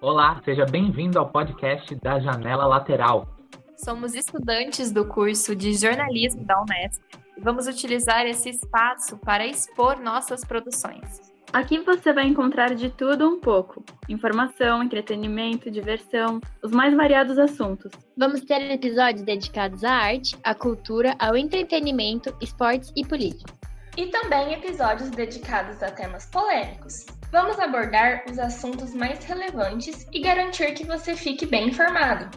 Olá, seja bem-vindo ao podcast da Janela Lateral. Somos estudantes do curso de jornalismo da Unesp e vamos utilizar esse espaço para expor nossas produções. Aqui você vai encontrar de tudo um pouco: informação, entretenimento, diversão, os mais variados assuntos. Vamos ter episódios dedicados à arte, à cultura, ao entretenimento, esportes e política. E também episódios dedicados a temas polêmicos. Vamos abordar os assuntos mais relevantes e garantir que você fique bem informado.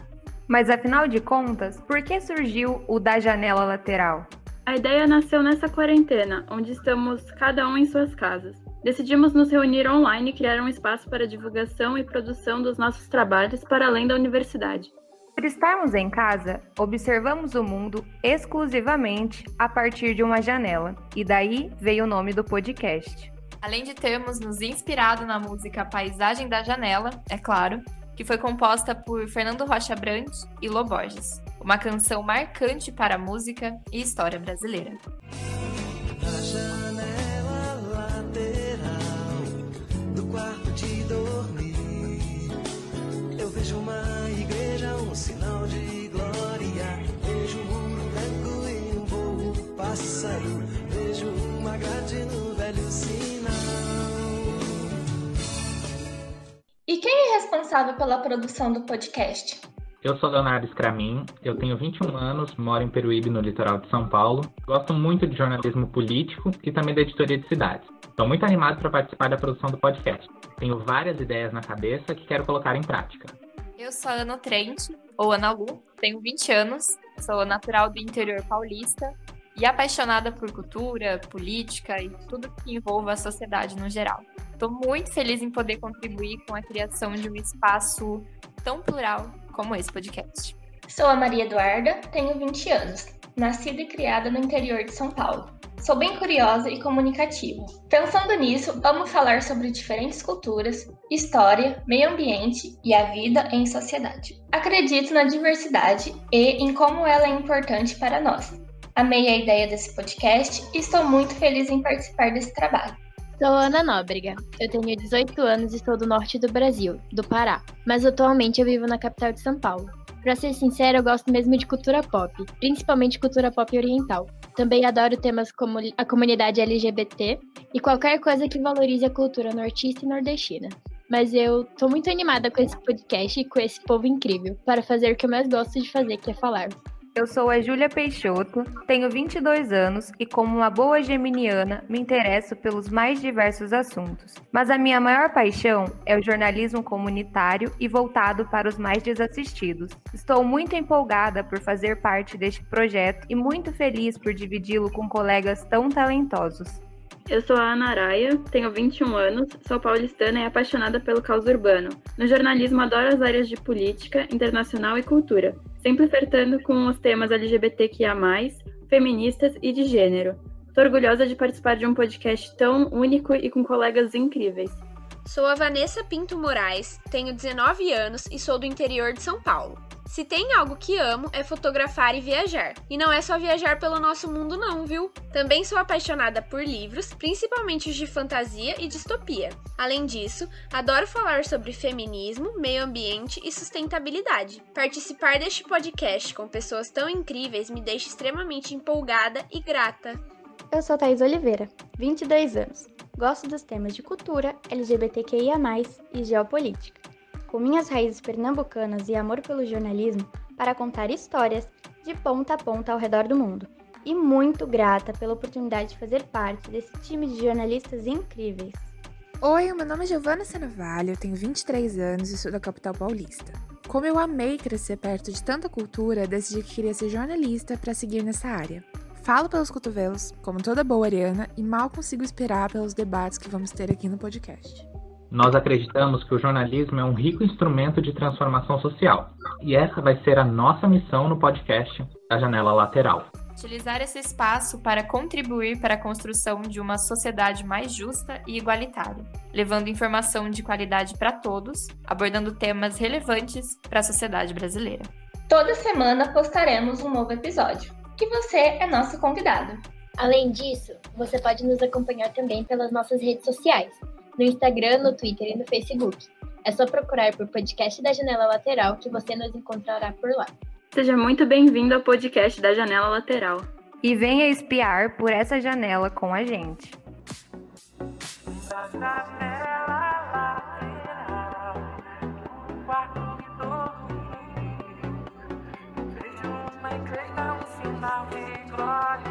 Mas afinal de contas, por que surgiu o da janela lateral? A ideia nasceu nessa quarentena, onde estamos cada um em suas casas. Decidimos nos reunir online e criar um espaço para divulgação e produção dos nossos trabalhos para além da universidade. Por estarmos em casa, observamos o mundo exclusivamente a partir de uma janela, e daí veio o nome do podcast. Além de termos nos inspirado na música Paisagem da Janela, é claro, que foi composta por Fernando Rocha Brant e Loborges, uma canção marcante para a música e história brasileira. Grade no velho sinal. E quem é responsável pela produção do podcast? Eu sou Leonardo Scramin, eu tenho 21 anos, moro em Peruíbe, no litoral de São Paulo. Gosto muito de jornalismo político e também da editoria de cidades. Estou muito animado para participar da produção do podcast. Tenho várias ideias na cabeça que quero colocar em prática. Eu sou a Ana Trent, ou Ana Lu, tenho 20 anos, sou natural do interior paulista e apaixonada por cultura, política e tudo que envolva a sociedade no geral. Estou muito feliz em poder contribuir com a criação de um espaço tão plural como esse podcast. Sou a Maria Eduarda, tenho 20 anos, nascida e criada no interior de São Paulo. Sou bem curiosa e comunicativa. Pensando nisso, amo falar sobre diferentes culturas, história, meio ambiente e a vida em sociedade. Acredito na diversidade e em como ela é importante para nós. Amei a ideia desse podcast e estou muito feliz em participar desse trabalho. Sou Ana Nóbrega. Eu tenho 18 anos e sou do norte do Brasil, do Pará, mas atualmente eu vivo na capital de São Paulo. Pra ser sincera, eu gosto mesmo de cultura pop, principalmente cultura pop oriental. Também adoro temas como a comunidade LGBT e qualquer coisa que valorize a cultura nortista e nordestina. Mas eu tô muito animada com esse podcast e com esse povo incrível, para fazer o que eu mais gosto de fazer, que é falar. Eu sou a Júlia Peixoto, tenho 22 anos e, como uma boa geminiana, me interesso pelos mais diversos assuntos. Mas a minha maior paixão é o jornalismo comunitário e voltado para os mais desassistidos. Estou muito empolgada por fazer parte deste projeto e muito feliz por dividi-lo com colegas tão talentosos. Eu sou a Ana Araia, tenho 21 anos, sou paulistana e apaixonada pelo caos urbano. No jornalismo, adoro as áreas de política, internacional e cultura, sempre flertando com os temas LGBTQIA, feministas e de gênero. Estou orgulhosa de participar de um podcast tão único e com colegas incríveis. Sou a Vanessa Pinto Moraes, tenho 19 anos e sou do interior de São Paulo. Se tem algo que amo é fotografar e viajar. E não é só viajar pelo nosso mundo, não, viu? Também sou apaixonada por livros, principalmente os de fantasia e distopia. Além disso, adoro falar sobre feminismo, meio ambiente e sustentabilidade. Participar deste podcast com pessoas tão incríveis me deixa extremamente empolgada e grata. Eu sou Thais Oliveira, 22 anos. Gosto dos temas de cultura, LGBTQIA, e geopolítica com minhas raízes pernambucanas e amor pelo jornalismo para contar histórias de ponta a ponta ao redor do mundo. E muito grata pela oportunidade de fazer parte desse time de jornalistas incríveis. Oi, meu nome é Giovana Senovalho, eu tenho 23 anos e sou da capital paulista. Como eu amei crescer perto de tanta cultura, decidi que queria ser jornalista para seguir nessa área. Falo pelos cotovelos, como toda boa ariana, e mal consigo esperar pelos debates que vamos ter aqui no podcast. Nós acreditamos que o jornalismo é um rico instrumento de transformação social. E essa vai ser a nossa missão no podcast da Janela Lateral. Utilizar esse espaço para contribuir para a construção de uma sociedade mais justa e igualitária, levando informação de qualidade para todos, abordando temas relevantes para a sociedade brasileira. Toda semana postaremos um novo episódio, e você é nosso convidado. Além disso, você pode nos acompanhar também pelas nossas redes sociais, no Instagram, no Twitter e no Facebook. É só procurar por podcast da Janela Lateral que você nos encontrará por lá. Seja muito bem-vindo ao podcast da Janela Lateral. E venha espiar por essa janela com a gente. Mensageiro natural,